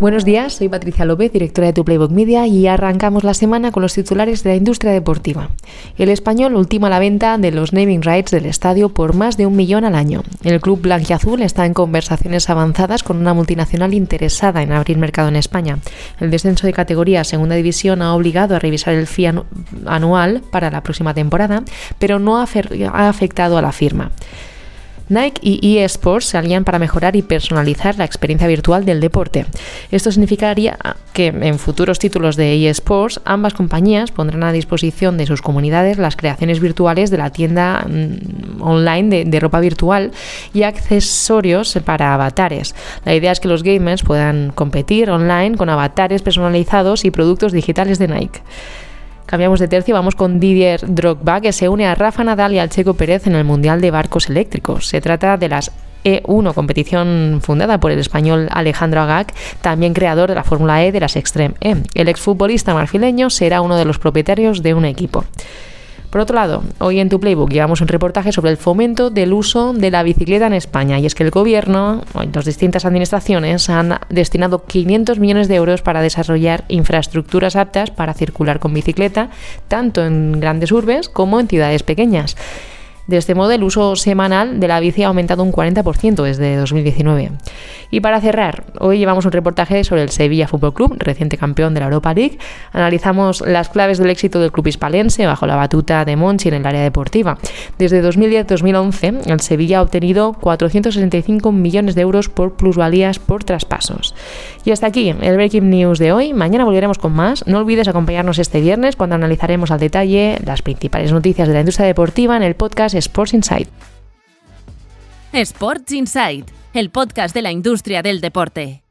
Buenos días, soy Patricia López, directora de Tu Playbook Media y arrancamos la semana con los titulares de la industria deportiva. El español ultima la venta de los naming rights del estadio por más de un millón al año. El club blanquiazul está en conversaciones avanzadas con una multinacional interesada en abrir mercado en España. El descenso de categoría a segunda división ha obligado a revisar el fee anual para la próxima temporada, pero no ha afectado a la firma. Nike y eSports se alían para mejorar y personalizar la experiencia virtual del deporte. Esto significaría que en futuros títulos de eSports ambas compañías pondrán a disposición de sus comunidades las creaciones virtuales de la tienda mm, online de, ropa virtual y accesorios para avatares. La idea es que los gamers puedan competir online con avatares personalizados y productos digitales de Nike. Cambiamos de tercio, vamos con Didier Drogba, que se une a Rafa Nadal y al Checo Pérez en el Mundial de Barcos Eléctricos. Se trata de las E1, competición fundada por el español Alejandro Agag, también creador de la Fórmula E de las Extreme E. El exfutbolista marfileño será uno de los propietarios de un equipo. Por otro lado, hoy en tu Playbook llevamos un reportaje sobre el fomento del uso de la bicicleta en España y es que el gobierno, las distintas administraciones, han destinado 500 millones de euros para desarrollar infraestructuras aptas para circular con bicicleta, tanto en grandes urbes como en ciudades pequeñas. De este modo, el uso semanal de la bici ha aumentado un 40% desde 2019. Y para cerrar, hoy llevamos un reportaje sobre el Sevilla Fútbol Club, reciente campeón de la Europa League. Analizamos las claves del éxito del club hispalense bajo la batuta de Monchi en el área deportiva. Desde 2010-2011, el Sevilla ha obtenido 465 millones de euros por plusvalías por traspasos. Y hasta aquí el Breaking News de hoy. Mañana volveremos con más. No olvides acompañarnos este viernes cuando analizaremos al detalle las principales noticias de la industria deportiva en el podcast Sports Insight. Sports Insight, el podcast de la industria del deporte.